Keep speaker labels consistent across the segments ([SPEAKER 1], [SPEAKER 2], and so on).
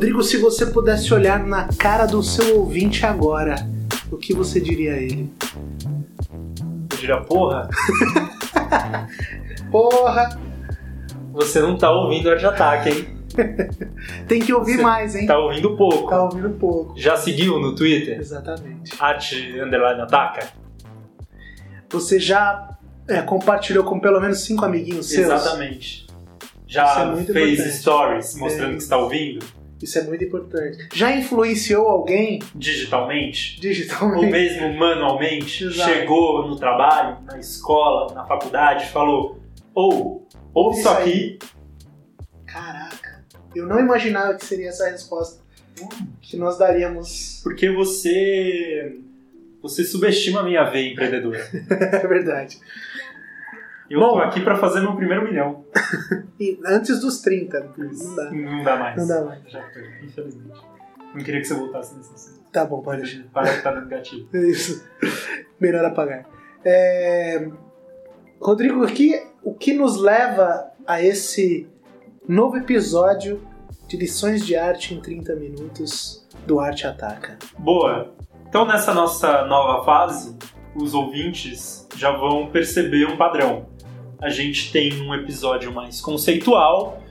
[SPEAKER 1] Rodrigo, se você pudesse olhar na cara do seu ouvinte agora, o que você diria a ele?
[SPEAKER 2] Eu diria, porra,
[SPEAKER 1] Porra!
[SPEAKER 2] você não tá ouvindo Arte Ataque, hein?
[SPEAKER 1] Tem que ouvir
[SPEAKER 2] Você
[SPEAKER 1] mais, hein?
[SPEAKER 2] Tá ouvindo pouco.
[SPEAKER 1] Tá ouvindo pouco.
[SPEAKER 2] Já seguiu no Twitter?
[SPEAKER 1] Exatamente.
[SPEAKER 2] Arte Underline Ataca?
[SPEAKER 1] Você já é, compartilhou com pelo menos cinco amiguinhos seus?
[SPEAKER 2] Exatamente.
[SPEAKER 1] É
[SPEAKER 2] Já
[SPEAKER 1] muito
[SPEAKER 2] fez
[SPEAKER 1] importante.
[SPEAKER 2] stories mostrando
[SPEAKER 1] É.
[SPEAKER 2] que está ouvindo
[SPEAKER 1] Isso é muito importante. Já influenciou alguém
[SPEAKER 2] digitalmente? Ou
[SPEAKER 1] digitalmente?
[SPEAKER 2] mesmo manualmente?
[SPEAKER 1] Exato.
[SPEAKER 2] Chegou no trabalho, na escola, na faculdade, falou: ou, ouve isso aqui,
[SPEAKER 1] Caraca, eu não imaginava que seria essa resposta que nós daríamos.
[SPEAKER 2] porque você. Você subestima a minha veia empreendedora.
[SPEAKER 1] É verdade.
[SPEAKER 2] Eu
[SPEAKER 1] Bom.
[SPEAKER 2] tô aqui pra fazer meu primeiro milhão.
[SPEAKER 1] E antes dos 30, não dá.
[SPEAKER 2] Não dá mais.
[SPEAKER 1] Não dá mais.
[SPEAKER 2] Já foi, infelizmente. Não queria que você voltasse nesse assunto.
[SPEAKER 1] Tá bom, pode deixar.
[SPEAKER 2] Para que tá dando gatilho.
[SPEAKER 1] Isso. Melhor apagar. É... Rodrigo, aqui, o que nos leva a esse novo episódio de lições de arte em 30 minutos do Arte Ataca?
[SPEAKER 2] Boa. Então, nessa nossa nova fase, os ouvintes já vão perceber um padrão. A gente tem um episódio mais conceitual,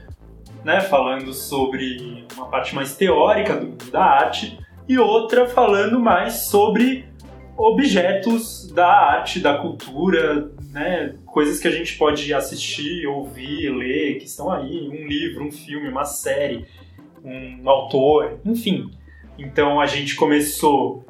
[SPEAKER 2] né, falando sobre uma parte mais teórica do mundo da arte, e outra falando mais sobre objetos da arte, da cultura, né, coisas que a gente pode assistir, ouvir, ler, que estão aí, um livro, um filme, uma série, um autor, enfim. Então a gente começou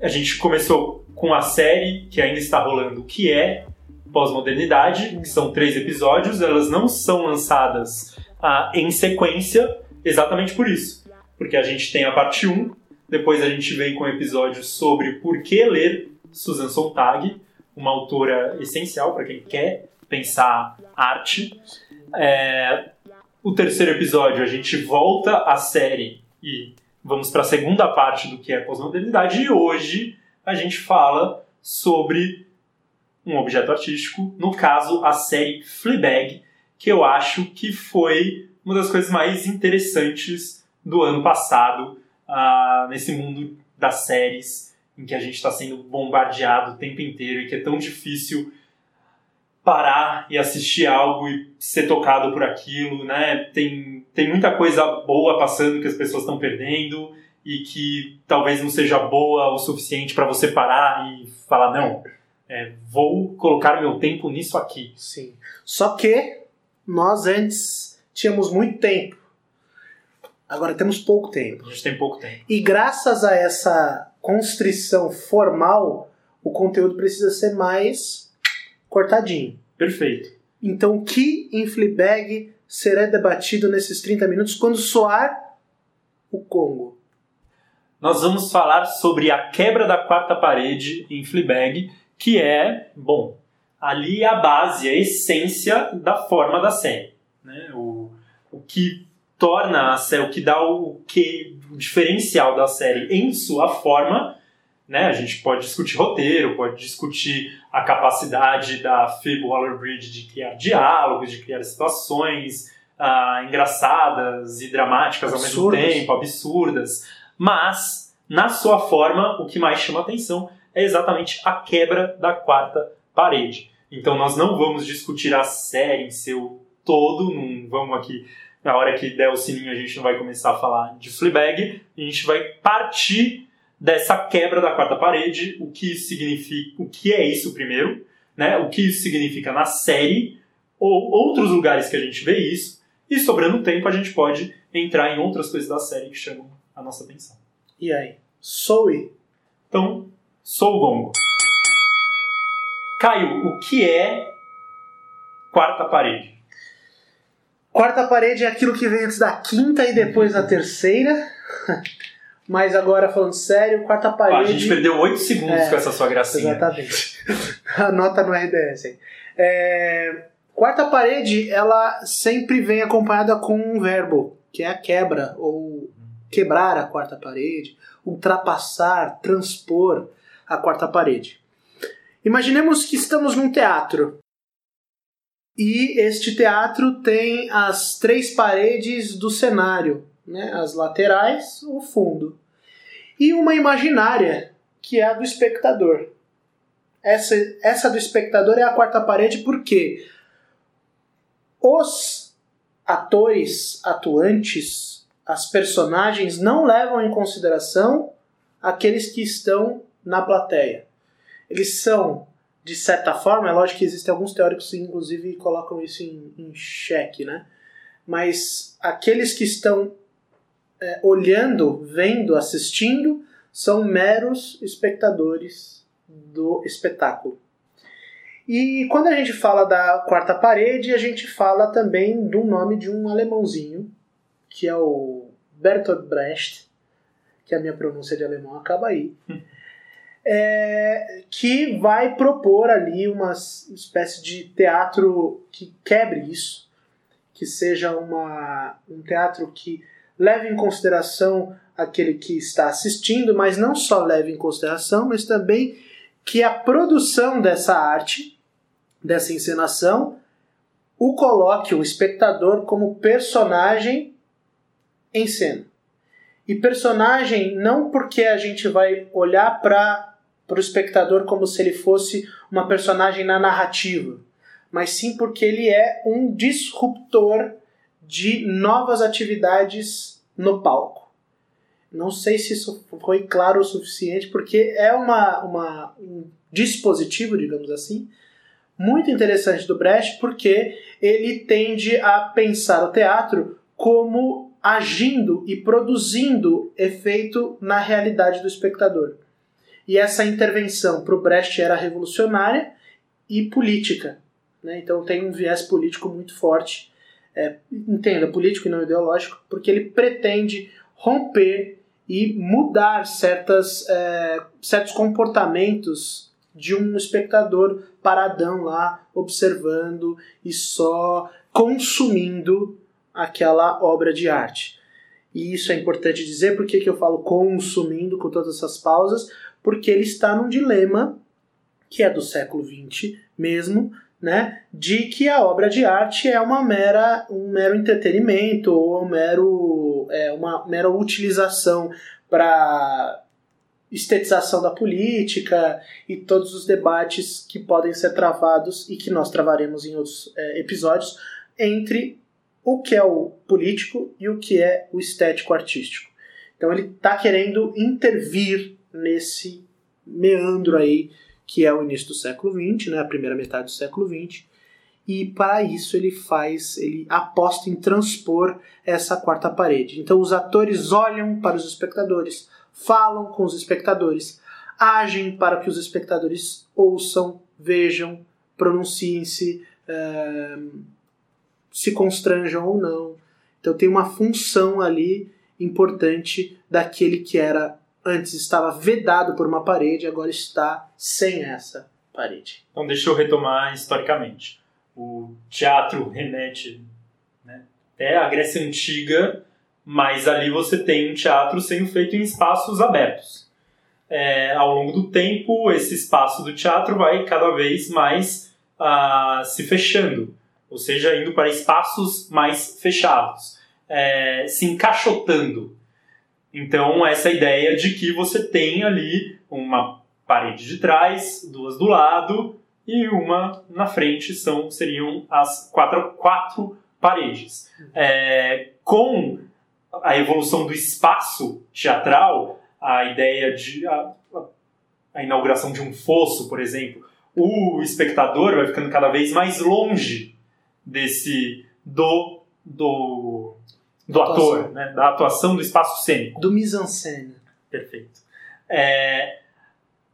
[SPEAKER 2] a gente começou com a série que ainda está rolando, que é Pós-Modernidade, que são três episódios, elas não são lançadas ah, em sequência, exatamente por isso. Porque a gente tem a parte 1, depois a gente vem com um episódio sobre por que ler Susan Sontag, uma autora essencial para quem quer pensar arte. É, o terceiro episódio a gente volta à série e vamos para a segunda parte do que é pós-modernidade e hoje a gente fala sobre um objeto artístico, no caso a série Fleabag, que eu acho que foi uma das coisas mais interessantes do ano passado ah, nesse mundo das séries em que a gente está sendo bombardeado o tempo inteiro e que é tão difícil parar e assistir algo e ser tocado por aquilo, né? Tem, tem muita coisa boa passando que as pessoas estão perdendo e que talvez não seja boa o suficiente para você parar e falar não, é, vou colocar meu tempo nisso aqui.
[SPEAKER 1] Sim. Só que nós antes tínhamos muito tempo. Agora temos pouco tempo.
[SPEAKER 2] A gente tem pouco tempo.
[SPEAKER 1] E graças a essa constrição formal, o conteúdo precisa ser mais cortadinho.
[SPEAKER 2] Perfeito.
[SPEAKER 1] Então, o que em Fleabag será debatido nesses 30 minutos quando soar o Congo?
[SPEAKER 2] Nós vamos falar sobre a quebra da quarta parede em Fleabag, que é, bom, ali é a base, a essência da forma da série. Né? O, o que torna a série, o que dá o, que, o diferencial da série em sua forma, né? A gente pode discutir roteiro, pode discutir a capacidade da Phoebe Waller-Bridge de criar diálogos, de criar situações ah, engraçadas e dramáticas ao mesmo
[SPEAKER 1] Absurdas.
[SPEAKER 2] tempo, absurdas. Mas, na sua forma, o que mais chama atenção é exatamente a quebra da quarta parede. Então nós não vamos discutir a série em seu todo, não vamos aqui, na hora que der o sininho a gente não vai começar a falar de Fleabag, a gente vai partir dessa quebra da quarta parede, o que isso significa, o que é isso primeiro, né? O que isso significa na série ou outros lugares que a gente vê isso, e sobrando tempo a gente pode entrar em outras coisas da série que chamam a nossa atenção.
[SPEAKER 1] E aí? Soe?
[SPEAKER 2] Então, sou o gongo. Caio, o que é quarta parede?
[SPEAKER 1] Quarta parede é aquilo que vem antes da quinta e depois da terceira. Mas agora, falando sério, quarta
[SPEAKER 2] Ah, a
[SPEAKER 1] parede.
[SPEAKER 2] gente perdeu 8 segundos
[SPEAKER 1] É,
[SPEAKER 2] com essa sua gracinha.
[SPEAKER 1] Exatamente. Anota no RDS aí. É, quarta parede, ela sempre vem acompanhada com um verbo, que é a quebra, ou quebrar a quarta parede, ultrapassar, transpor a quarta parede. Imaginemos que estamos num teatro. E este teatro tem as três paredes do cenário, né? as laterais, o fundo. E uma imaginária, que é a do espectador. Essa, essa do espectador é a quarta parede porque os atores atuantes, as personagens, não levam em consideração aqueles que estão na plateia. Eles são, de certa forma, é lógico que existem alguns teóricos que inclusive colocam isso em, em xeque, né? Mas aqueles que estão é, olhando, vendo, assistindo, são meros espectadores do espetáculo. E quando a gente fala da quarta parede, a gente fala também do nome de um alemãozinho, que é o Bertolt Brecht, que a minha pronúncia de alemão acaba aí, é, que vai propor ali uma espécie de teatro que quebre isso, que seja uma, um teatro que leve em consideração aquele que está assistindo, mas não só leve em consideração, mas também que a produção dessa arte, dessa encenação, o coloque o espectador como personagem em cena. E personagem não porque a gente vai olhar para o espectador como se ele fosse uma personagem na narrativa, mas sim porque ele é um disruptor de novas atividades no palco. Não sei se isso foi claro o suficiente, porque é uma, uma, um dispositivo, digamos assim, muito interessante do Brecht, porque ele tende a pensar o teatro como agindo e produzindo efeito na realidade do espectador. E essa intervenção para o Brecht era revolucionária e política. Né? Então tem um viés político muito forte. É, entenda, político e não ideológico, porque ele pretende romper e mudar certas, é, certos comportamentos de um espectador paradão lá, observando e só consumindo aquela obra de arte. E isso é importante dizer, porque que eu falo consumindo com todas essas pausas, porque ele está num dilema que é do século XX mesmo, né, de que a obra de arte é uma mera, um mero entretenimento ou um mero, é, uma mera utilização para estetização da política e todos os debates que podem ser travados e que nós travaremos em outros é, episódios entre o que é o político e o que é o estético artístico. Então ele está querendo intervir nesse meandro aí que é o início do século XX, né, a primeira metade do século XX, e para isso ele faz, ele aposta em transpor essa quarta parede. Então os atores olham para os espectadores, falam com os espectadores, agem para que os espectadores ouçam, vejam, pronunciem-se, uh, se constranjam ou não. Então tem uma função ali importante daquele que era antes estava vedado por uma parede, agora está sem essa parede.
[SPEAKER 2] Então deixa eu retomar historicamente. O teatro remete né, até a Grécia Antiga, mas ali você tem um teatro sendo feito em espaços abertos. É, ao longo do tempo, esse espaço do teatro vai cada vez mais uh, se fechando ou seja, indo para espaços mais fechados, é, se encaixotando. Então, essa ideia de que você tem ali uma parede de trás, duas do lado e uma na frente são seriam as quatro, quatro paredes. É, com a evolução do espaço teatral, a ideia de a, a inauguração de um fosso, por exemplo, o espectador vai ficando cada vez mais longe desse do do, do ator, né? da atuação do espaço cênico.
[SPEAKER 1] Do mise-en-scène.
[SPEAKER 2] Perfeito. É,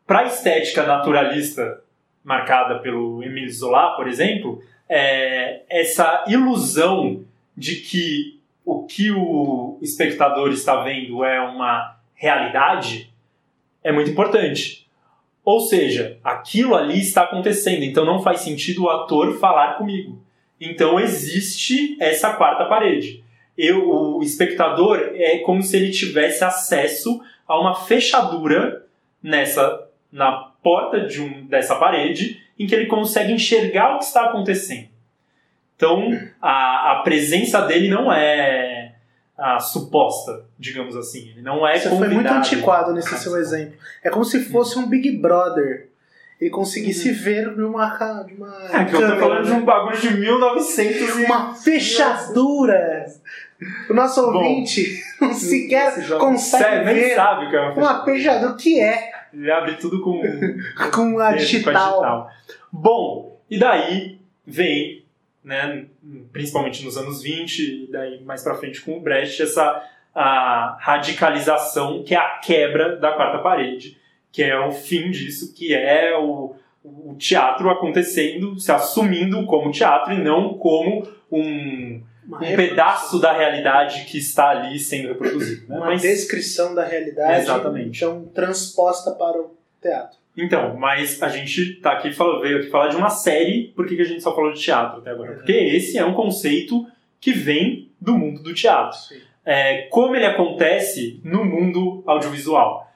[SPEAKER 2] Para a estética naturalista marcada pelo Emile Zola, por exemplo, é, essa ilusão de que o que o espectador está vendo é uma realidade é muito importante. Ou seja, aquilo ali está acontecendo, então não faz sentido o ator falar comigo. Então existe essa quarta parede. Eu, o espectador é como se ele tivesse acesso a uma fechadura nessa na porta de um, dessa parede em que ele consegue enxergar o que está acontecendo. Então a, a presença dele não é a suposta, digamos assim. Ele não é
[SPEAKER 1] Você foi muito antiquado nesse seu exemplo. É como se fosse um Big Brother. Ele conseguisse ver numa, de uma
[SPEAKER 2] Uhum. É que eu tô falando de um bagulho de 1900 e...
[SPEAKER 1] uma fechadura. O nosso
[SPEAKER 2] Bom,
[SPEAKER 1] ouvinte não sequer consegue
[SPEAKER 2] nem
[SPEAKER 1] ver
[SPEAKER 2] sabe o que é uma
[SPEAKER 1] uma
[SPEAKER 2] fechadura.
[SPEAKER 1] O que é
[SPEAKER 2] Ele abre tudo com...
[SPEAKER 1] com a
[SPEAKER 2] Dedo,
[SPEAKER 1] digital?
[SPEAKER 2] Bom, e daí vem, né, principalmente nos anos 20, e daí mais pra frente com o Brecht, essa a radicalização, que é a quebra da quarta parede, que é o fim disso, que é o, o teatro acontecendo, se assumindo como teatro e não como um,
[SPEAKER 1] Uma
[SPEAKER 2] um
[SPEAKER 1] reprodução.
[SPEAKER 2] pedaço da realidade que está ali sendo reproduzido. Né?
[SPEAKER 1] Uma
[SPEAKER 2] Mas-
[SPEAKER 1] descrição da realidade.
[SPEAKER 2] Exatamente.
[SPEAKER 1] Então, transposta para o teatro.
[SPEAKER 2] Então, mas a gente tá aqui falando, veio aqui falar de uma série, por que a gente só falou de teatro até agora?
[SPEAKER 1] Uhum.
[SPEAKER 2] Porque esse é um conceito que vem do mundo do teatro. É, como ele acontece no mundo audiovisual.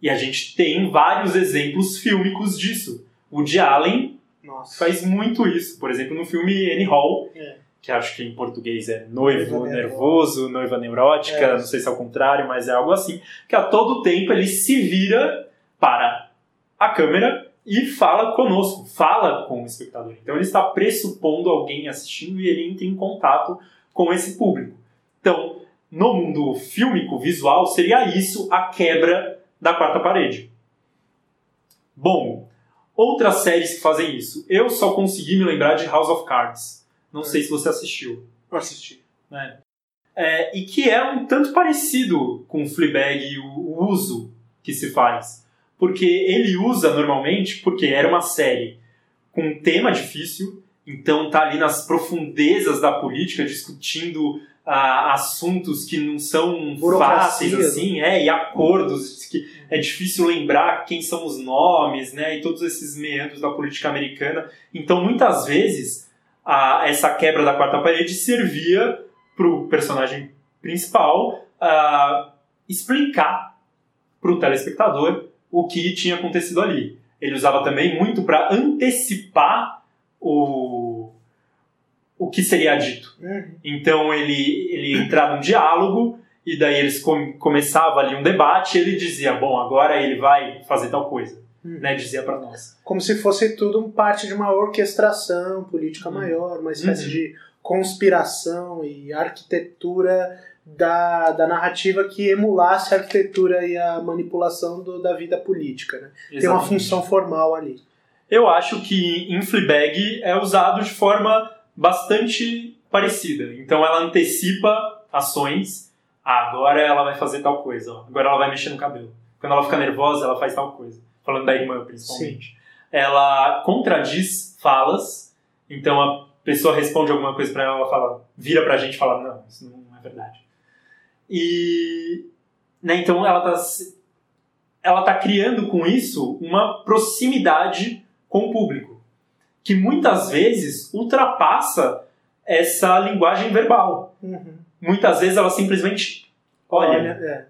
[SPEAKER 2] E a gente tem vários exemplos fílmicos disso. O Woody Allen
[SPEAKER 1] Nossa.
[SPEAKER 2] faz muito isso. Por exemplo, no filme Annie Hall,
[SPEAKER 1] É.
[SPEAKER 2] que acho que em português é noivo
[SPEAKER 1] Noiva
[SPEAKER 2] nervoso, noiva neurótica,
[SPEAKER 1] É.
[SPEAKER 2] não sei se é o contrário, mas é algo assim. Que a todo tempo ele se vira para a câmera e fala conosco, fala com o espectador. Então ele está pressupondo alguém assistindo e ele entra em contato com esse público. Então, no mundo fílmico, visual, seria isso a quebra da quarta parede. Bom, outras séries que fazem isso. Eu só consegui me lembrar de House of Cards. Não sei se você assistiu.
[SPEAKER 1] Eu assisti.
[SPEAKER 2] né? É, e que é um tanto parecido com o Fleabag e o, o uso que se faz. Porque ele usa normalmente, porque era uma série com um tema difícil, então tá ali nas profundezas da política discutindo ah, assuntos que não são fáceis assim, é, e acordos que é difícil lembrar quem são os nomes, né, e todos esses meandros da política americana. Então muitas vezes a, essa quebra da quarta parede servia para o personagem principal explicar para o telespectador o que tinha acontecido ali. Ele usava também muito para antecipar o, o que seria dito.
[SPEAKER 1] Uhum.
[SPEAKER 2] Então ele, ele entrava num diálogo e daí eles com, começava ali um debate e ele dizia, bom, agora ele vai fazer tal coisa,
[SPEAKER 1] Uhum.
[SPEAKER 2] né? Dizia para nós.
[SPEAKER 1] Como se fosse tudo parte de uma orquestração política
[SPEAKER 2] Uhum.
[SPEAKER 1] maior, uma espécie
[SPEAKER 2] Uhum.
[SPEAKER 1] de conspiração e arquitetura da, da narrativa que emulasse a arquitetura e a manipulação do- da vida política. Né? Tem uma função formal ali.
[SPEAKER 2] Eu acho que em Fleabag é usado de forma bastante parecida. Então ela antecipa ações. Ah, agora ela vai fazer tal coisa. Agora ela vai mexer no cabelo. Quando ela fica nervosa, ela faz tal coisa. Falando da irmã, principalmente. Ela contradiz falas. Então a pessoa responde alguma coisa pra ela, ela fala, vira pra gente e fala, não, isso não é verdade. E né, então ela tá ela tá criando com isso uma proximidade com o público, que muitas vezes ultrapassa essa linguagem verbal.
[SPEAKER 1] Uhum.
[SPEAKER 2] Muitas vezes ela simplesmente olha,
[SPEAKER 1] é.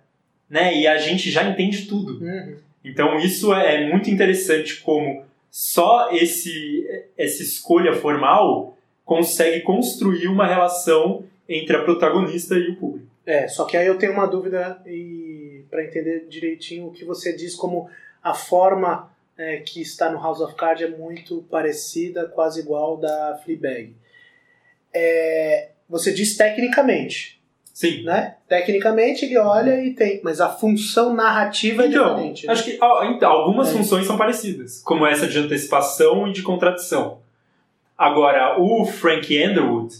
[SPEAKER 2] né? E a gente já entende tudo.
[SPEAKER 1] Uhum.
[SPEAKER 2] Então isso é muito interessante como só esse essa escolha formal consegue construir uma relação entre a protagonista e o público.
[SPEAKER 1] É, só que aí eu tenho uma dúvida e para entender direitinho o que você diz como a forma é, que está no House of Cards é muito parecida, quase igual da Fleabag. É, você diz tecnicamente,
[SPEAKER 2] Sim.
[SPEAKER 1] né? Tecnicamente ele olha e tem, mas a função narrativa é
[SPEAKER 2] Então,
[SPEAKER 1] diferente. né?
[SPEAKER 2] acho que ah, então, algumas
[SPEAKER 1] É.
[SPEAKER 2] funções são parecidas, como essa de antecipação e de contradição. Agora, o Frank Underwood,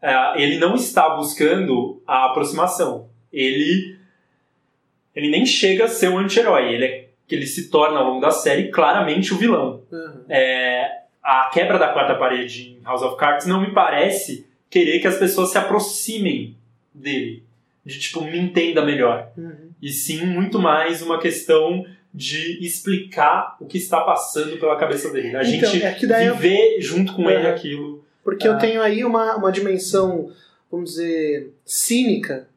[SPEAKER 2] eh, ele não está buscando a aproximação. Ele, ele nem chega a ser um anti-herói. Ele, é, que ele se torna, ao longo da série, claramente o vilão.
[SPEAKER 1] Uhum.
[SPEAKER 2] É, a quebra da quarta parede em House of Cards não me parece querer que as pessoas se aproximem dele. De, tipo, me entenda melhor
[SPEAKER 1] Uhum.
[SPEAKER 2] e sim muito mais uma questão de explicar o que está passando pela cabeça dele. A
[SPEAKER 1] Então,
[SPEAKER 2] gente
[SPEAKER 1] é que daí eu-
[SPEAKER 2] viver junto com ele
[SPEAKER 1] Uhum.
[SPEAKER 2] aquilo.
[SPEAKER 1] Porque
[SPEAKER 2] Ah.
[SPEAKER 1] eu tenho aí uma, uma dimensão, vamos dizer, cínica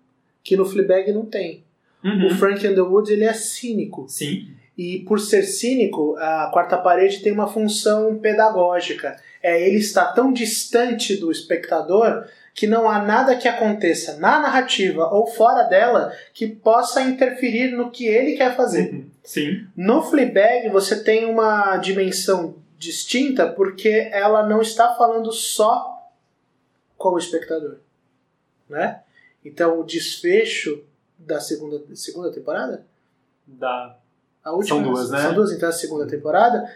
[SPEAKER 1] que no Fleabag não tem.
[SPEAKER 2] Uhum.
[SPEAKER 1] O Frank Underwood ele é cínico.
[SPEAKER 2] Sim,
[SPEAKER 1] E por ser cínico, a quarta parede tem uma função pedagógica. É ele estar tão distante do espectador que não há nada que aconteça na narrativa ou fora dela que possa interferir no que ele quer fazer.
[SPEAKER 2] Uhum. Sim.
[SPEAKER 1] No Fleabag você tem uma dimensão distinta porque ela não está falando só com o espectador, né? Então o desfecho da segunda segunda temporada,
[SPEAKER 2] Da...
[SPEAKER 1] a última
[SPEAKER 2] São duas, né?
[SPEAKER 1] São duas, então a segunda temporada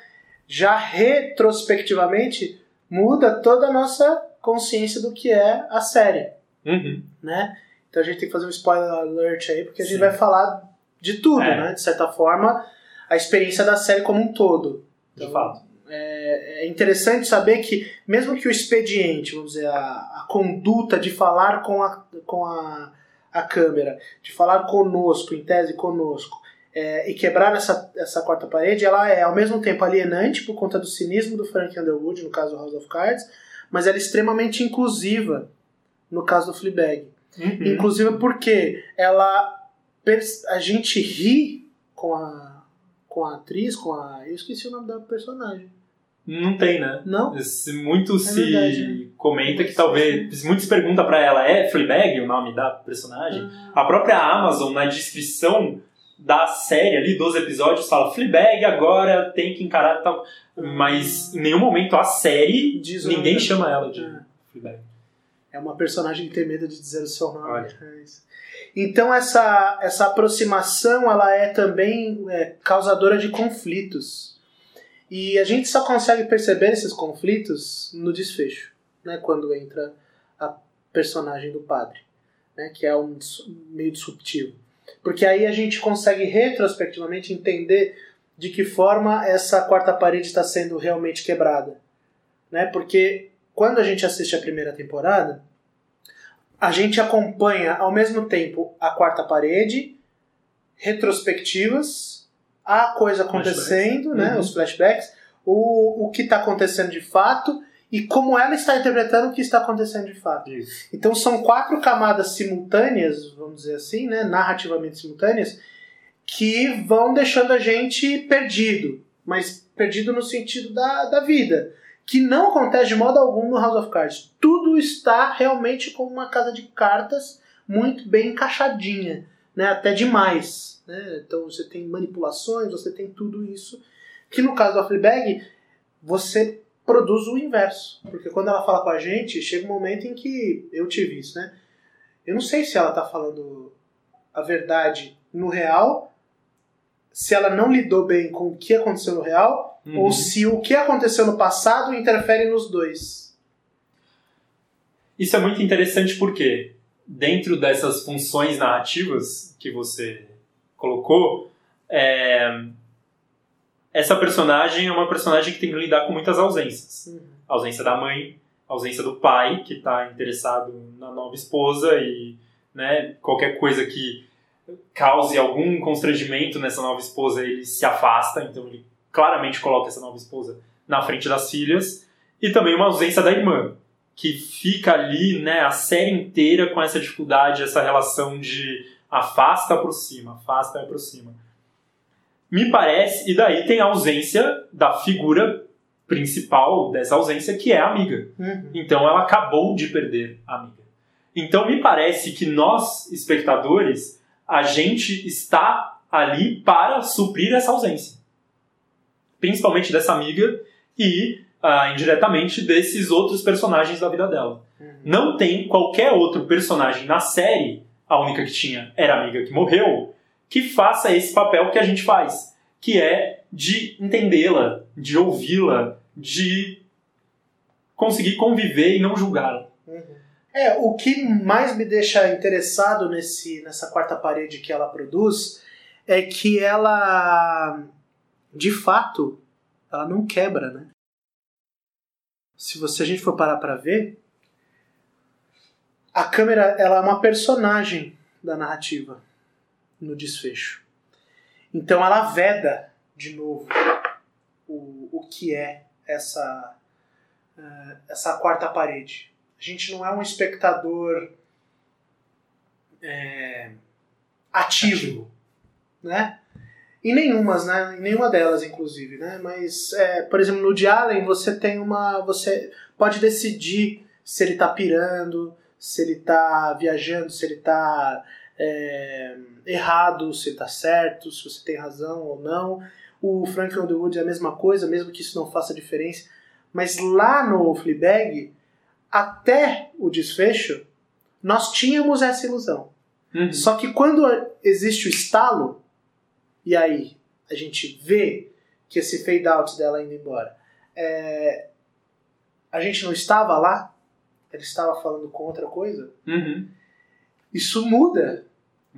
[SPEAKER 1] já retrospectivamente muda toda a nossa consciência do que é a série,
[SPEAKER 2] Uhum.
[SPEAKER 1] né? Então a gente tem que fazer um spoiler alert aí porque a gente
[SPEAKER 2] Sim.
[SPEAKER 1] vai falar de tudo,
[SPEAKER 2] É.
[SPEAKER 1] né? De certa forma, a experiência da série como um todo.
[SPEAKER 2] De
[SPEAKER 1] Então,
[SPEAKER 2] fato.
[SPEAKER 1] é interessante saber que, mesmo que o expediente, vamos dizer, a, a conduta de falar com, a, com a, a câmera, de falar conosco, em tese conosco, é, e quebrar essa, essa quarta parede, ela é ao mesmo tempo alienante por conta do cinismo do Frank Underwood, no caso do House of Cards, mas ela é extremamente inclusiva no caso do Fleabag.
[SPEAKER 2] Uhum.
[SPEAKER 1] Inclusiva porque ela a gente ri com a com a atriz, com a eu esqueci o nome da personagem.
[SPEAKER 2] Não tem, né?
[SPEAKER 1] Não?
[SPEAKER 2] Se Muito se
[SPEAKER 1] É verdade, né?
[SPEAKER 2] comenta que talvez. Muitos perguntam pra ela, é Fleabag o nome da personagem? A própria Amazon, na descrição da série ali, dos episódios, fala Fleabag agora tem que encarar tal. Mas em nenhum momento a série,
[SPEAKER 1] Diz
[SPEAKER 2] ninguém chama ela de
[SPEAKER 1] É.
[SPEAKER 2] Fleabag.
[SPEAKER 1] É uma personagem que tem medo de dizer o seu nome. É. Então essa, essa aproximação ela é também é, causadora de conflitos. E a gente só consegue perceber esses conflitos no desfecho, né? Quando entra a personagem do padre, né? Que é um meio disruptivo. Porque aí a gente consegue retrospectivamente entender de que forma essa quarta parede está sendo realmente quebrada, né? Porque quando a gente assiste a primeira temporada, a gente acompanha ao mesmo tempo a quarta parede, retrospectivas, a coisa acontecendo,
[SPEAKER 2] Flashbacks.
[SPEAKER 1] né,
[SPEAKER 2] Uhum.
[SPEAKER 1] os flashbacks, o, o que está acontecendo de fato e como ela está interpretando o que está acontecendo de fato.
[SPEAKER 2] Isso.
[SPEAKER 1] Então são quatro camadas simultâneas, vamos dizer assim, né, narrativamente simultâneas, que vão deixando a gente perdido, mas perdido no sentido da, da vida, que não acontece de modo algum no House of Cards. Tudo está realmente como uma casa de cartas muito bem encaixadinha, né, até demais. Né? Então você tem manipulações, você tem tudo isso, que no caso da Fleabag, você produz o inverso. Porque quando ela fala com a gente, chega um momento em que eu tive isso, né? Eu não sei se ela tá falando a verdade no real, se ela não lidou bem com o que aconteceu no real,
[SPEAKER 2] Uhum.
[SPEAKER 1] ou se o que aconteceu no passado interfere nos dois.
[SPEAKER 2] Isso é muito interessante porque, dentro dessas funções narrativas que você colocou, é, essa personagem é uma personagem que tem que lidar com muitas ausências. A ausência da mãe, a ausência do pai, que está interessado na nova esposa e né, qualquer coisa que cause algum constrangimento nessa nova esposa, ele se afasta, então ele claramente coloca essa nova esposa na frente das filhas. E também uma ausência da irmã, que fica ali né, a série inteira com essa dificuldade, essa relação de afasta, aproxima, afasta, aproxima. Me parece, e daí tem a ausência da figura principal dessa ausência, que é a amiga.
[SPEAKER 1] Uhum.
[SPEAKER 2] Então ela acabou de perder a amiga. Então me parece que nós, espectadores, a gente está ali para suprir essa ausência. Principalmente dessa amiga e, ah, indiretamente, desses outros personagens da vida dela.
[SPEAKER 1] Uhum.
[SPEAKER 2] Não tem qualquer outro personagem na série, a única que tinha era a amiga que morreu, que faça esse papel que a gente faz, que é de entendê-la, de ouvi-la, de conseguir conviver e não julgá-la.
[SPEAKER 1] É, o que mais me deixa interessado nesse, nessa quarta parede que ela produz é que ela, de fato, ela não quebra, né? Se você a gente for parar para ver, a câmera ela é uma personagem da narrativa no desfecho. Então ela veda de novo o, o que é essa eh, essa quarta parede. A gente não é um espectador é, ativo, né? Em nenhumas, né? Em nenhuma delas, inclusive, né? Mas, é, por exemplo, no de Allen você tem uma. Você pode decidir se ele tá pirando, se ele tá viajando, se ele tá é, errado, se ele tá certo, se você tem razão ou não. O Frank Underwood é a mesma coisa, mesmo que isso não faça diferença. Mas lá no Fleabag, até o desfecho, nós tínhamos essa ilusão.
[SPEAKER 2] Uhum.
[SPEAKER 1] Só que quando existe o estalo, e aí a gente vê que esse fade out dela indo embora, é, a gente não estava lá, ele estava falando com outra coisa,
[SPEAKER 2] Uhum.
[SPEAKER 1] Isso muda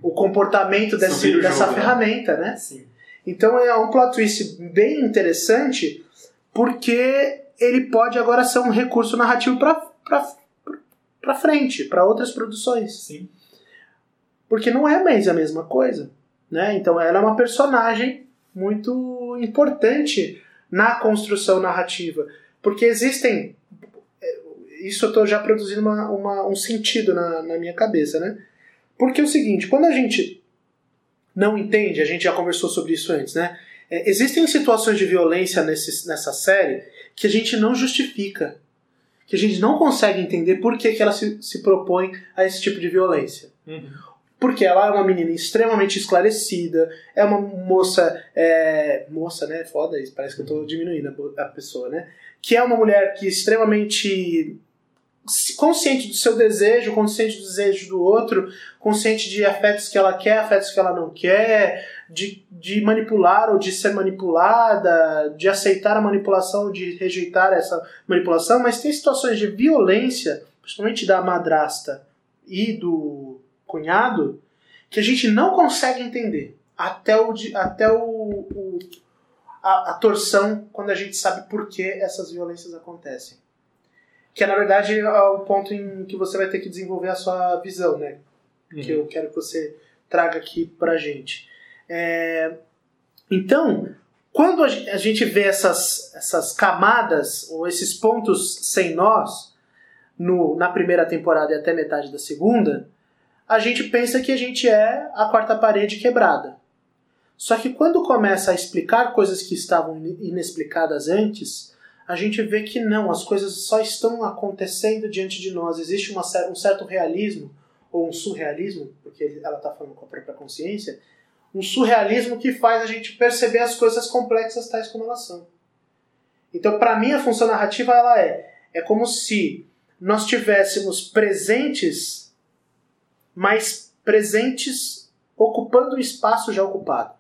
[SPEAKER 1] o comportamento desse,
[SPEAKER 2] o
[SPEAKER 1] dessa
[SPEAKER 2] jogo, né?
[SPEAKER 1] ferramenta, né?
[SPEAKER 2] Sim.
[SPEAKER 1] Então é um plot twist bem interessante porque ele pode agora ser um recurso narrativo para frente, para outras produções.
[SPEAKER 2] Sim.
[SPEAKER 1] Porque não é mais a mesma coisa. Né? Então ela é uma personagem muito importante na construção narrativa. Porque existem. é, Isso eu estou já produzindo uma, uma- um sentido na, na minha cabeça. Né? Porque é o seguinte: quando a gente não entende, a gente já conversou sobre isso antes, né? É, existem situações de violência nesse, nessa série que a gente não justifica. Que a gente não consegue entender por que, que ela se, se propõe a esse tipo de violência.
[SPEAKER 2] Uhum.
[SPEAKER 1] Porque ela é uma menina extremamente esclarecida, é uma moça. É, moça, né? Foda isso, parece que eu tô diminuindo a a pessoa, né? Que é uma mulher que é extremamente consciente do seu desejo, consciente do desejo do outro, consciente de afetos que ela quer, afetos que ela não quer, de, de manipular ou de ser manipulada, de aceitar a manipulação, de rejeitar essa manipulação, mas tem situações de violência, principalmente da madrasta e do cunhado, que a gente não consegue entender até o, até o, o- a, a torção quando a gente sabe por que essas violências acontecem. Que é, na verdade, é o ponto em que você vai ter que desenvolver a sua visão, né? que eu quero que você traga aqui pra gente. É, então, quando a gen- a gente vê essas, essas camadas, ou esses pontos sem nós, no, na primeira temporada e até metade da segunda, a gente pensa que a gente é a quarta parede quebrada. Só que quando começa a explicar coisas que estavam in- inexplicadas antes, a gente vê que não, as coisas só estão acontecendo diante de nós. Existe uma um certo realismo, ou um surrealismo, porque ela está falando com a própria consciência, um surrealismo que faz a gente perceber as coisas complexas tais como elas são. Então, para mim, a função narrativa ela é é como se nós tivéssemos presentes, mas presentes ocupando o espaço já ocupado.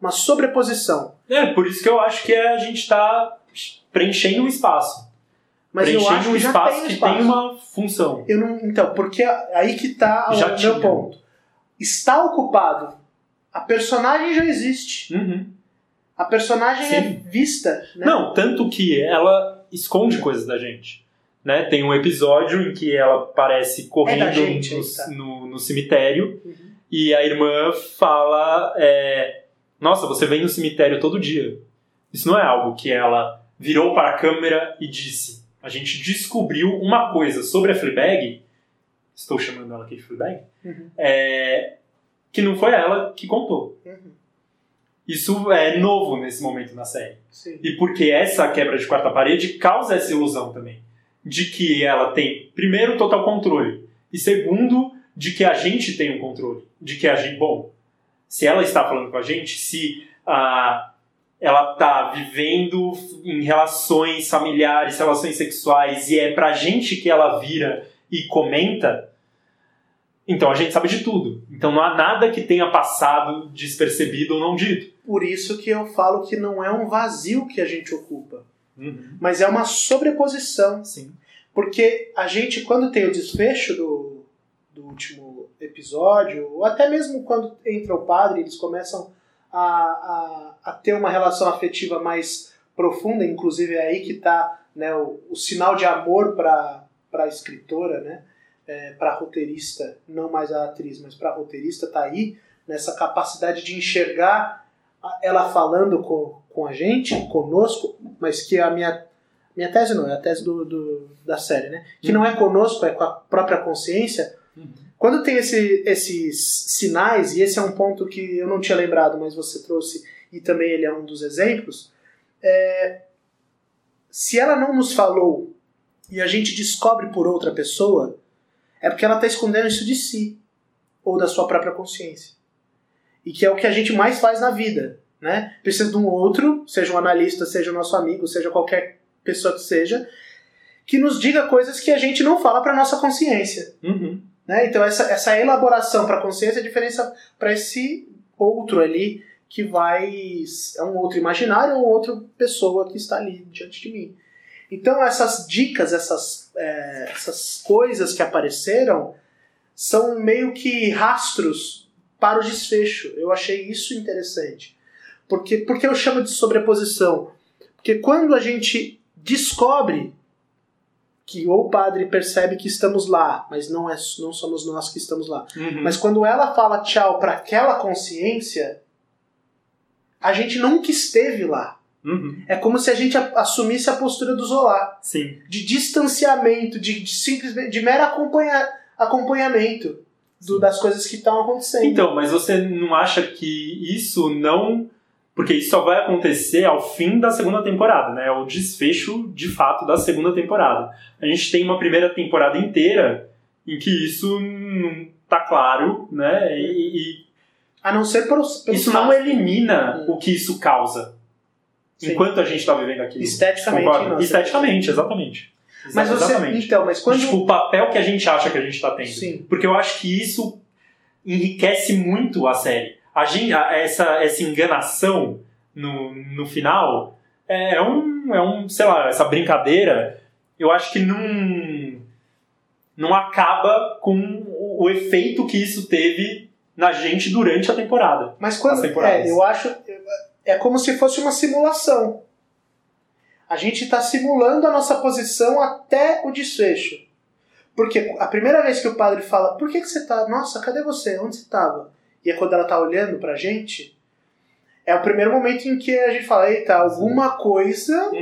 [SPEAKER 1] Uma sobreposição.
[SPEAKER 2] É, por isso que eu acho que a gente tá preenchendo um espaço.
[SPEAKER 1] Mas eu
[SPEAKER 2] preenchendo
[SPEAKER 1] acho
[SPEAKER 2] um
[SPEAKER 1] que já
[SPEAKER 2] espaço
[SPEAKER 1] tem
[SPEAKER 2] que
[SPEAKER 1] espaço.
[SPEAKER 2] tem uma função.
[SPEAKER 1] Eu não, então, porque aí que tá
[SPEAKER 2] Já
[SPEAKER 1] o
[SPEAKER 2] tinha.
[SPEAKER 1] meu ponto. Está ocupado. A personagem já existe.
[SPEAKER 2] Uhum.
[SPEAKER 1] A personagem
[SPEAKER 2] Sim.
[SPEAKER 1] é vista. Né?
[SPEAKER 2] Não, tanto que ela esconde coisas da gente. Né? Tem um episódio em que ela parece correndo
[SPEAKER 1] gente,
[SPEAKER 2] no,
[SPEAKER 1] tá.
[SPEAKER 2] no- no cemitério
[SPEAKER 1] Uhum.
[SPEAKER 2] e a irmã fala: é, Nossa, você vem no cemitério todo dia. Isso não é algo que ela virou para a câmera e disse. A gente descobriu uma coisa sobre a Fleabag. Estou chamando ela aqui de Fleabag.
[SPEAKER 1] Uhum.
[SPEAKER 2] é, que não foi ela que contou.
[SPEAKER 1] Uhum.
[SPEAKER 2] Isso é novo nesse momento na série.
[SPEAKER 1] Sim.
[SPEAKER 2] E porque essa quebra de quarta parede causa essa ilusão também. De que ela tem, primeiro, total controle. E segundo, de que a gente tem um controle. De que a gente. Bom, se ela está falando com a gente, se ah, ela está vivendo em relações familiares, relações sexuais, e é pra gente que ela vira e comenta, então a gente sabe de tudo. Então não há nada que tenha passado despercebido ou não dito.
[SPEAKER 1] Por isso que eu falo que não é um vazio que a gente ocupa,
[SPEAKER 2] Uhum.
[SPEAKER 1] mas é uma sobreposição.
[SPEAKER 2] Sim.
[SPEAKER 1] Porque a gente, quando tem o desfecho do, do último episódio, ou até mesmo quando entra o padre, eles começam a, a, a ter uma relação afetiva mais profunda, inclusive é aí que está né, o, o sinal de amor para a escritora, né, é, para a roteirista, não mais a atriz, mas para a roteirista, está aí, nessa capacidade de enxergar ela falando com, com a gente, conosco, mas que a minha minha tese não, é a tese do, do- da série, né? Que não é conosco, é com a própria consciência,
[SPEAKER 2] Uhum.
[SPEAKER 1] Quando tem esse, esses sinais, e esse é um ponto que eu não tinha lembrado, mas você trouxe, e também ele é um dos exemplos, é, se ela não nos falou e a gente descobre por outra pessoa, é porque ela está escondendo isso de si ou da sua própria consciência. E que é o que a gente mais faz na vida. Né? Precisa de um outro, seja um analista, seja o nosso amigo, seja qualquer pessoa que seja, que nos diga coisas que a gente não fala para nossa consciência.
[SPEAKER 2] Uhum.
[SPEAKER 1] Né? Então, essa, essa elaboração para a consciência é a diferença para esse outro ali que vai. É um outro imaginário ou outra pessoa que está ali diante de mim. Então, essas dicas, essas, é, essas coisas que apareceram são meio que rastros para o desfecho. Eu achei isso interessante. Porque, porque eu chamo de sobreposição? Porque quando a gente descobre que ou o padre percebe que estamos lá, mas não, é, não somos nós que estamos lá.
[SPEAKER 2] Uhum.
[SPEAKER 1] Mas quando ela fala tchau para aquela consciência, a gente nunca esteve lá.
[SPEAKER 2] Uhum.
[SPEAKER 1] É como se a gente assumisse a postura do Zola,
[SPEAKER 2] Sim.
[SPEAKER 1] de distanciamento, de, de simplesmente de mero acompanha, acompanhamento do- das coisas que estão acontecendo.
[SPEAKER 2] Então, mas você não acha que isso não. Porque isso só vai acontecer ao fim da segunda temporada, né? É o desfecho de fato da segunda temporada. A gente tem uma primeira temporada inteira em que isso não tá claro, né? E,
[SPEAKER 1] a não ser pelos,
[SPEAKER 2] e
[SPEAKER 1] pelos
[SPEAKER 2] isso não elimina
[SPEAKER 1] Hum.
[SPEAKER 2] o que isso causa.
[SPEAKER 1] Sim.
[SPEAKER 2] Enquanto a gente tá vivendo aquilo.
[SPEAKER 1] Esteticamente, não.
[SPEAKER 2] Esteticamente, exatamente.
[SPEAKER 1] Mas você,
[SPEAKER 2] exatamente.
[SPEAKER 1] então, mas quando
[SPEAKER 2] Tipo, o papel que a gente acha que a gente tá tendo.
[SPEAKER 1] Sim.
[SPEAKER 2] Porque eu acho que isso enriquece muito a série. A gente, essa, essa enganação no, no final é um, é um, sei lá, essa brincadeira, eu acho que não, não acaba com o, o efeito que isso teve na gente durante a temporada.
[SPEAKER 1] Mas quando. É, eu acho. É como se fosse uma simulação. A gente está simulando a nossa posição até o desfecho. Porque a primeira vez que o padre fala, por que, que você tá. Nossa, cadê você? Onde você estava? E é quando ela tá olhando pra gente. É o primeiro momento em que a gente fala, eita, alguma coisa.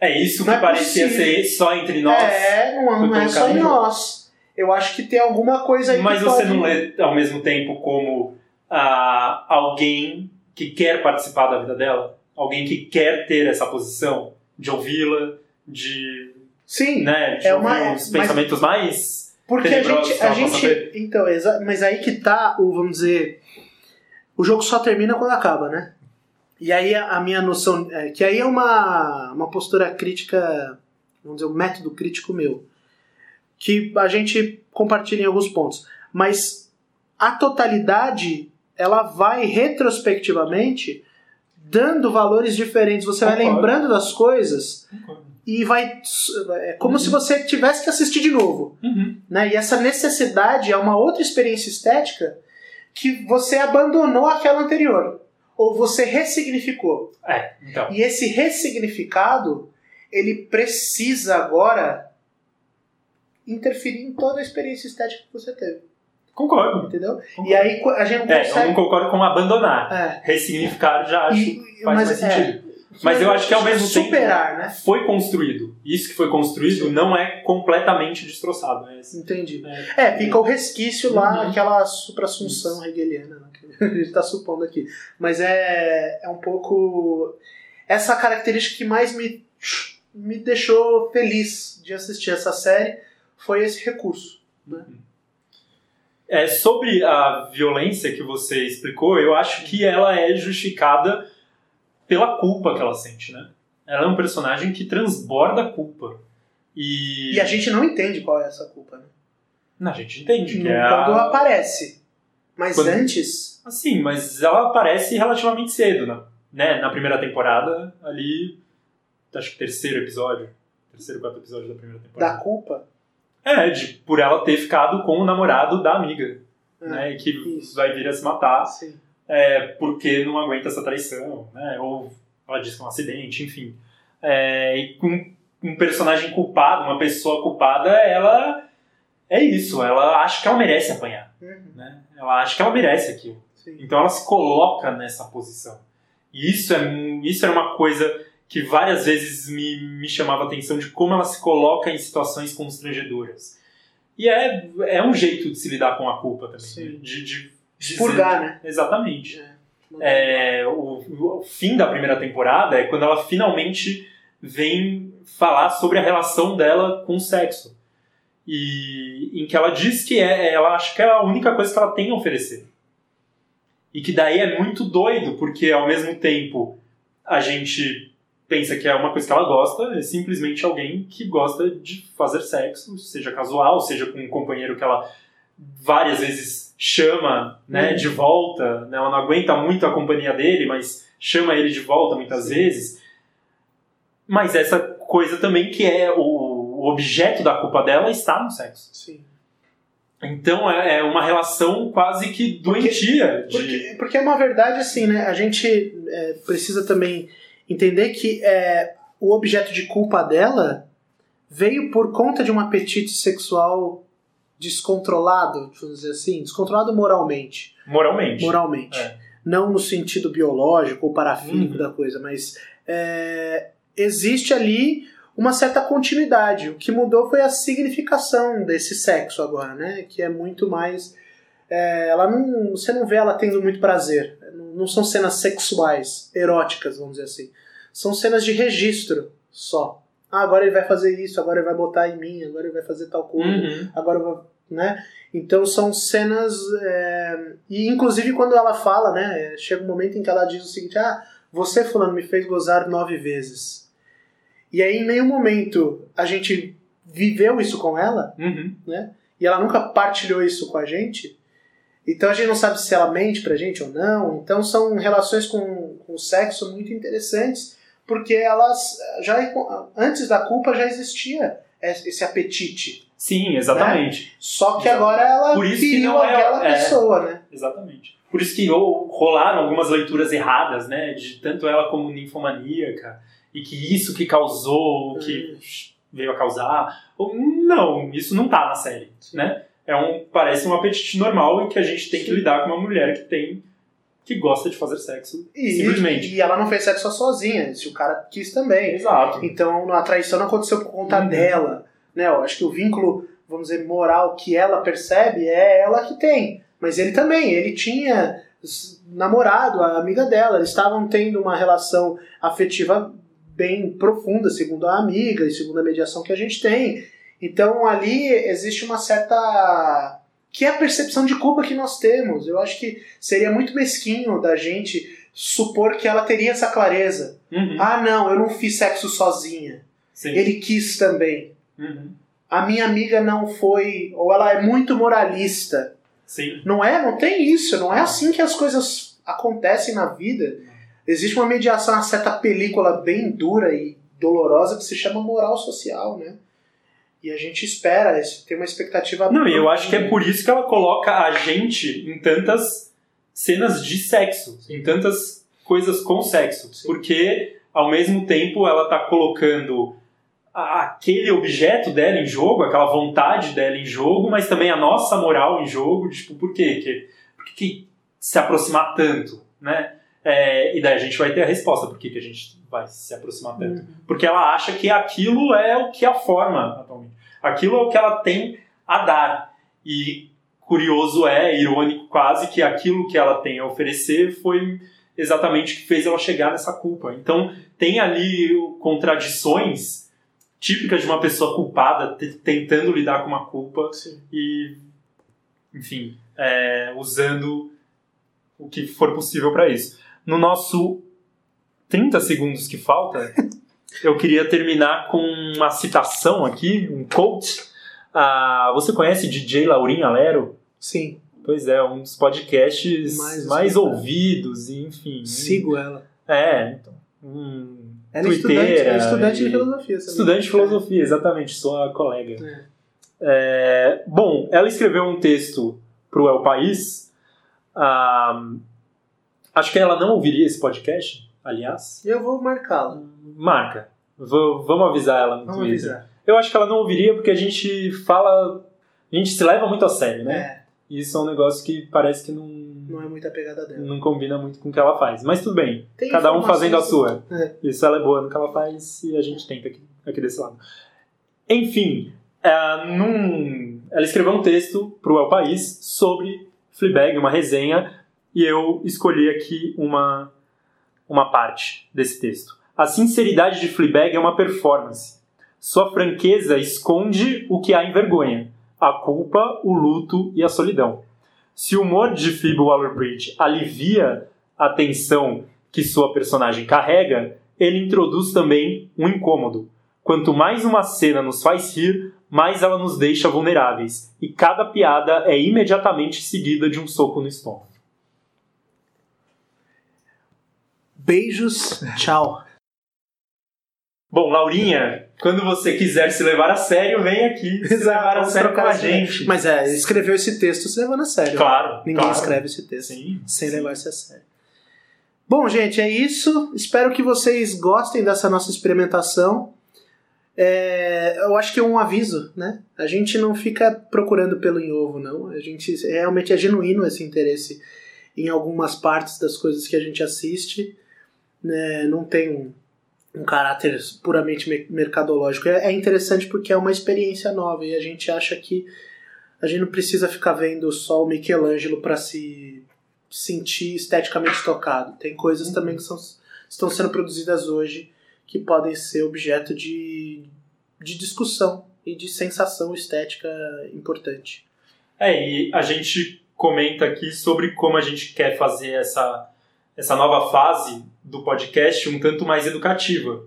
[SPEAKER 2] É isso que
[SPEAKER 1] é
[SPEAKER 2] parecia
[SPEAKER 1] possível.
[SPEAKER 2] ser só entre nós.
[SPEAKER 1] É, não, não é só em nós. Eu acho que tem alguma coisa aí
[SPEAKER 2] Mas
[SPEAKER 1] que
[SPEAKER 2] você
[SPEAKER 1] pode...
[SPEAKER 2] não lê ao mesmo tempo como ah, alguém que quer participar da vida dela? Alguém que quer ter essa posição de ouvi-la, de,
[SPEAKER 1] Sim,
[SPEAKER 2] né, de
[SPEAKER 1] É uma-
[SPEAKER 2] os
[SPEAKER 1] mas-
[SPEAKER 2] pensamentos mais.
[SPEAKER 1] Porque a gente. A gente então, mas aí que tá o, vamos dizer. O jogo só termina quando acaba, né? E aí a, a minha noção. É, que aí é uma, uma postura crítica, vamos dizer, um método crítico meu. Que a gente compartilha em alguns pontos. Mas a totalidade, ela vai retrospectivamente dando valores diferentes. Você vai
[SPEAKER 2] Concordo.
[SPEAKER 1] lembrando das coisas e vai. É como se você tivesse que assistir de novo
[SPEAKER 2] Uhum.
[SPEAKER 1] né? E essa necessidade é uma outra experiência estética que você abandonou aquela anterior ou você ressignificou.
[SPEAKER 2] É, então.
[SPEAKER 1] E esse ressignificado ele precisa agora interferir em toda a experiência estética que você teve,
[SPEAKER 2] Concordo.
[SPEAKER 1] entendeu?
[SPEAKER 2] concordo.
[SPEAKER 1] E aí a gente não
[SPEAKER 2] É, eu não concordo com abandonar.
[SPEAKER 1] É,
[SPEAKER 2] Ressignificar já acho
[SPEAKER 1] E-
[SPEAKER 2] faz mais
[SPEAKER 1] é,
[SPEAKER 2] sentido. Mas eu acho que ao mesmo tempo-
[SPEAKER 1] superar, né?
[SPEAKER 2] Foi construído. Isso que foi construído
[SPEAKER 1] Sim.
[SPEAKER 2] não é completamente destroçado. É,
[SPEAKER 1] Entendi.
[SPEAKER 2] é,
[SPEAKER 1] É, fica o resquício lá,
[SPEAKER 2] Uhum.
[SPEAKER 1] aquela supra-assunção hegeliana né, que a gente está supondo aqui. Mas é, é um pouco. Essa característica que mais me, me deixou feliz de assistir essa série foi esse recurso.
[SPEAKER 2] É, sobre a violência que você explicou, eu acho que ela é justificada pela culpa que ela sente, né? Ela é um personagem que transborda culpa. E,
[SPEAKER 1] E a gente não entende qual é essa culpa, né?
[SPEAKER 2] Não, a gente entende que
[SPEAKER 1] Não-
[SPEAKER 2] é
[SPEAKER 1] Quando
[SPEAKER 2] a...
[SPEAKER 1] aparece. Mas
[SPEAKER 2] Quando-
[SPEAKER 1] antes.
[SPEAKER 2] Assim, mas ela aparece relativamente cedo, né? né? Na primeira temporada, ali... Acho que terceiro episódio. Terceiro, quarto episódio da primeira temporada.
[SPEAKER 1] Da culpa.
[SPEAKER 2] É, de, por ela ter ficado com o namorado da amiga,
[SPEAKER 1] É,
[SPEAKER 2] né? E que
[SPEAKER 1] isso.
[SPEAKER 2] vai vir a se matar.
[SPEAKER 1] Sim.
[SPEAKER 2] é, porque não aguenta essa traição, né? Ou ela diz que é um acidente, enfim. É, e com um personagem culpado, uma pessoa culpada, ela é isso, ela acha que ela merece apanhar,
[SPEAKER 1] Uhum,
[SPEAKER 2] né? Ela acha que ela merece aquilo.
[SPEAKER 1] sim.
[SPEAKER 2] Então ela se coloca nessa posição. E isso, é, isso era uma coisa que várias vezes me, me chamava a atenção de como ela se coloca em situações constrangedoras. E é, é um jeito de se lidar com a culpa também. Né? De, de
[SPEAKER 1] Expurgar,
[SPEAKER 2] dizer-
[SPEAKER 1] né?
[SPEAKER 2] Exatamente.
[SPEAKER 1] É.
[SPEAKER 2] É, o, o fim da primeira temporada é quando ela finalmente vem falar sobre a relação dela com o sexo. E em que ela diz que é, ela acha que é a única coisa que ela tem a oferecer. E que daí é muito doido, porque ao mesmo tempo a gente pensa que é uma coisa que ela gosta, é simplesmente alguém que gosta de fazer sexo, seja casual, seja com um companheiro que ela várias vezes chama né,
[SPEAKER 1] Uhum.
[SPEAKER 2] de volta, né, ela não aguenta muito a companhia dele, mas chama ele de volta muitas vezes. Mas essa coisa também que é o, objeto da culpa dela está no sexo.
[SPEAKER 1] Sim.
[SPEAKER 2] Então é, é uma relação quase que doentia. De...
[SPEAKER 1] Porque, porque é uma verdade assim, né? A gente é, precisa também entender que é, o objeto de culpa dela veio por conta de um apetite sexual descontrolado, vamos dizer assim, descontrolado moralmente.
[SPEAKER 2] Moralmente.
[SPEAKER 1] Moralmente.
[SPEAKER 2] É.
[SPEAKER 1] Não no sentido biológico ou parafílico
[SPEAKER 2] Uhum.
[SPEAKER 1] da coisa, mas é, existe ali uma certa continuidade. O que mudou foi a significação desse sexo agora, né? Que é muito mais. é, ela não, você não vê ela tendo muito prazer. Não, não são cenas sexuais, eróticas, vamos dizer assim. São cenas de registro só. Ah, agora ele vai fazer isso, agora ele vai botar em mim, agora ele vai fazer tal coisa
[SPEAKER 2] Uhum.
[SPEAKER 1] agora eu vou, né? Então são cenas é, e inclusive quando ela fala, né? Chega um momento em que ela diz o seguinte: ah, você fulano me fez gozar nove vezes. E aí em nenhum momento a gente viveu isso com ela
[SPEAKER 2] Uhum.
[SPEAKER 1] e ela nunca partilhou isso com a gente. Então a gente não sabe se ela mente pra gente ou não. Então são relações com, com o sexo muito interessantes, porque elas já antes da culpa já existia esse apetite.
[SPEAKER 2] Sim, exatamente.
[SPEAKER 1] Só que
[SPEAKER 2] Exato.
[SPEAKER 1] agora ela
[SPEAKER 2] Por é-
[SPEAKER 1] aquela
[SPEAKER 2] é.
[SPEAKER 1] pessoa, né?
[SPEAKER 2] Exatamente. Por isso que ou- rolaram algumas leituras erradas, né? De tanto ela como ninfomaníaca. E que isso que causou, que veio a causar. Não, isso não tá na série, né? É um, parece um apetite normal e que a gente tem que lidar com uma mulher que tem que gosta de fazer sexo
[SPEAKER 1] E,
[SPEAKER 2] simplesmente.
[SPEAKER 1] e ela não fez sexo só sozinha, se o cara quis também.
[SPEAKER 2] Exato.
[SPEAKER 1] Então a traição não aconteceu por conta
[SPEAKER 2] Uhum.
[SPEAKER 1] dela. Né? Eu acho que o vínculo, vamos dizer, moral que ela percebe é ela que tem. Mas ele também, ele tinha namorado, a amiga dela, eles estavam tendo uma relação afetiva bem profunda, segundo a amiga e segundo a mediação que a gente tem. Então ali existe uma certa. Que é a percepção de culpa que nós temos. Eu acho que seria muito mesquinho da gente supor que ela teria essa clareza.
[SPEAKER 2] Uhum.
[SPEAKER 1] Ah, não, eu não fiz sexo sozinha.
[SPEAKER 2] Sim.
[SPEAKER 1] Ele quis também.
[SPEAKER 2] Uhum.
[SPEAKER 1] A minha amiga não foi. Ou ela é muito moralista.
[SPEAKER 2] Sim.
[SPEAKER 1] Não é? Não tem isso. Não é assim que as coisas acontecem na vida. Existe uma mediação, uma certa película bem dura e dolorosa que se chama moral social, né? E a gente espera, tem uma expectativa.
[SPEAKER 2] Não, e eu acho que é por isso que ela coloca a gente em tantas cenas de sexo, em tantas coisas com sexo.
[SPEAKER 1] Sim.
[SPEAKER 2] Porque, ao mesmo tempo, ela tá colocando aquele objeto dela em jogo, aquela vontade dela em jogo, mas também a nossa moral em jogo. Tipo, por quê? Que, por que, que se aproximar tanto, né? É, e daí a gente vai ter a resposta por que, que a gente vai se aproximar tanto
[SPEAKER 1] Uhum.
[SPEAKER 2] porque ela acha que aquilo é o que a forma atualmente. Aquilo é o que ela tem a dar. E curioso é, irônico quase, que aquilo que ela tem a oferecer foi exatamente o que fez ela chegar nessa culpa. Então tem ali contradições típicas de uma pessoa culpada te- tentando lidar com uma culpa
[SPEAKER 1] Sim.
[SPEAKER 2] e, enfim, é, usando o que for possível para isso. No nosso 30 segundos que falta, eu queria terminar com uma citação aqui, um quote. Ah, você conhece DJ Laurinha Lero?
[SPEAKER 1] Sim,
[SPEAKER 2] Pois é, um dos podcasts
[SPEAKER 1] Mais
[SPEAKER 2] mais, ouvidos, e, enfim.
[SPEAKER 1] sigo ela.
[SPEAKER 2] É, então. Um,
[SPEAKER 1] Ela é estudante, é estudante de filosofia. sabia?
[SPEAKER 2] Estudante de filosofia, exatamente, sua colega.
[SPEAKER 1] É.
[SPEAKER 2] É, bom, ela escreveu um texto para o El País. ah, acho que ela não ouviria esse podcast, aliás.
[SPEAKER 1] Eu vou marcá-la.
[SPEAKER 2] Marca. V- vamos avisar ela no
[SPEAKER 1] Vamos
[SPEAKER 2] Twitter.
[SPEAKER 1] avisar.
[SPEAKER 2] Eu acho que ela não ouviria porque a gente fala. A gente se leva muito a sério, né?
[SPEAKER 1] É,
[SPEAKER 2] isso é um negócio que parece que não,
[SPEAKER 1] não é muita pegada dela.
[SPEAKER 2] não combina muito com o que ela faz. Mas tudo bem.
[SPEAKER 1] Tem
[SPEAKER 2] Cada um fazendo a sua.
[SPEAKER 1] É.
[SPEAKER 2] Isso ela é boa no que ela faz e a gente tenta aqui, aqui desse lado. Enfim, é, num ela escreveu um texto para o El País sobre Fleabag, uma resenha, e eu escolhi aqui uma, uma parte desse texto. A sinceridade de Fleabag é uma performance. Sua franqueza esconde o que há em vergonha, a culpa, o luto e a solidão. Se o humor de Phoebe Waller-Bridge alivia a tensão que sua personagem carrega, ele introduz também um incômodo. Quanto mais uma cena nos faz rir, mais ela nos deixa vulneráveis, e cada piada é imediatamente seguida de um soco no estômago.
[SPEAKER 1] Beijos, tchau.
[SPEAKER 2] Bom, Laurinha, quando você quiser se levar a sério, vem aqui se levar a sério com a gente.
[SPEAKER 1] Mas é, escreveu esse texto se levando a sério.
[SPEAKER 2] Claro.
[SPEAKER 1] Ninguém
[SPEAKER 2] claro.
[SPEAKER 1] escreve esse texto
[SPEAKER 2] Sim,
[SPEAKER 1] sem levar-se a sério. Bom, gente, é isso. Espero que vocês gostem dessa nossa experimentação. É, eu acho que é um aviso, né? A gente não fica procurando pelo em ovo, não. A gente realmente é genuíno esse interesse em algumas partes das coisas que a gente assiste. Né? Não tem um, um caráter puramente me- mercadológico. É, é interessante porque é uma experiência nova e a gente acha que a gente não precisa ficar vendo só o Michelangelo para se sentir esteticamente tocado. Tem coisas também que são, estão sendo produzidas hoje que podem ser objeto de, de discussão e de sensação estética importante.
[SPEAKER 2] É, e a gente comenta aqui sobre como a gente quer fazer essa, essa nova fase do podcast um tanto mais educativa.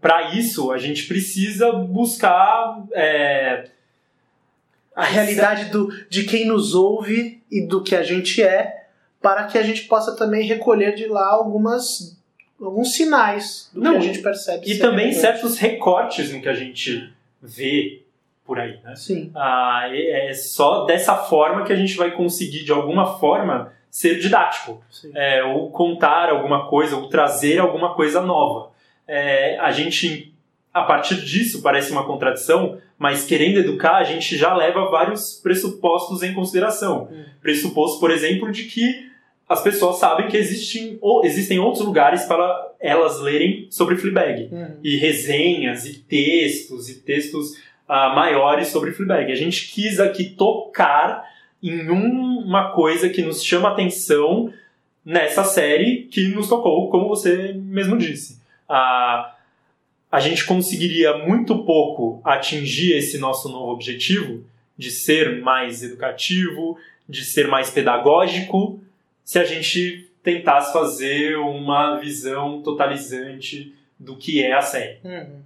[SPEAKER 2] Para isso, a gente precisa buscar. é,
[SPEAKER 1] A realidade do, de quem nos ouve e do que a gente é, para que a gente possa também recolher de lá algumas alguns sinais do
[SPEAKER 2] Não,
[SPEAKER 1] que a gente percebe.
[SPEAKER 2] E também certos recortes no que a gente vê por aí, né?
[SPEAKER 1] Sim.
[SPEAKER 2] Ah, é é só dessa forma que a gente vai conseguir, de alguma forma, ser didático. É, ou contar alguma coisa, ou trazer alguma coisa nova. É, a gente, a partir disso, parece uma contradição, mas querendo educar, a gente já leva vários pressupostos em consideração.
[SPEAKER 1] Hum.
[SPEAKER 2] Pressuposto, por exemplo, de que as pessoas sabem que existem, ou, existem outros lugares para elas lerem sobre Fleabag
[SPEAKER 1] Uhum.
[SPEAKER 2] e resenhas e textos e textos ah, maiores sobre Fleabag. A gente quis aqui tocar em um- uma coisa que nos chama atenção nessa série que nos tocou, como você mesmo disse. Ah, a gente conseguiria muito pouco atingir esse nosso novo objetivo de ser mais educativo, de ser mais pedagógico, se a gente tentasse fazer uma visão totalizante do que é a série
[SPEAKER 1] Uhum.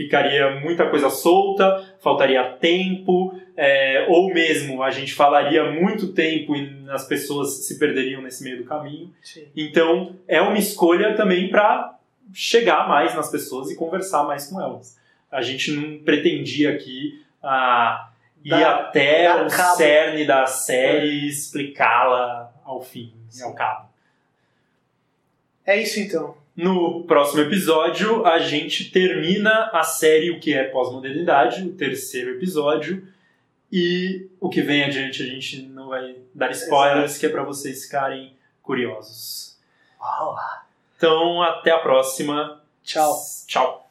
[SPEAKER 2] Ficaria muita coisa solta, faltaria tempo, é, ou mesmo a gente falaria muito tempo e as pessoas se perderiam nesse meio do caminho.
[SPEAKER 1] Sim.
[SPEAKER 2] Então é uma escolha também para chegar mais nas pessoas e conversar mais com elas. A gente não pretendia aqui ah, ir
[SPEAKER 1] Dar-
[SPEAKER 2] até o
[SPEAKER 1] cabo.
[SPEAKER 2] cerne da série e explicá-la ao fim, e ao cabo.
[SPEAKER 1] É isso então.
[SPEAKER 2] No próximo episódio, a gente termina a série O que é Pós-Modernidade, o terceiro episódio. E o que vem adiante a gente não vai dar spoilers, que é para vocês ficarem curiosos.
[SPEAKER 1] Uau.
[SPEAKER 2] Então, até a próxima.
[SPEAKER 1] Tchau.
[SPEAKER 2] Tchau.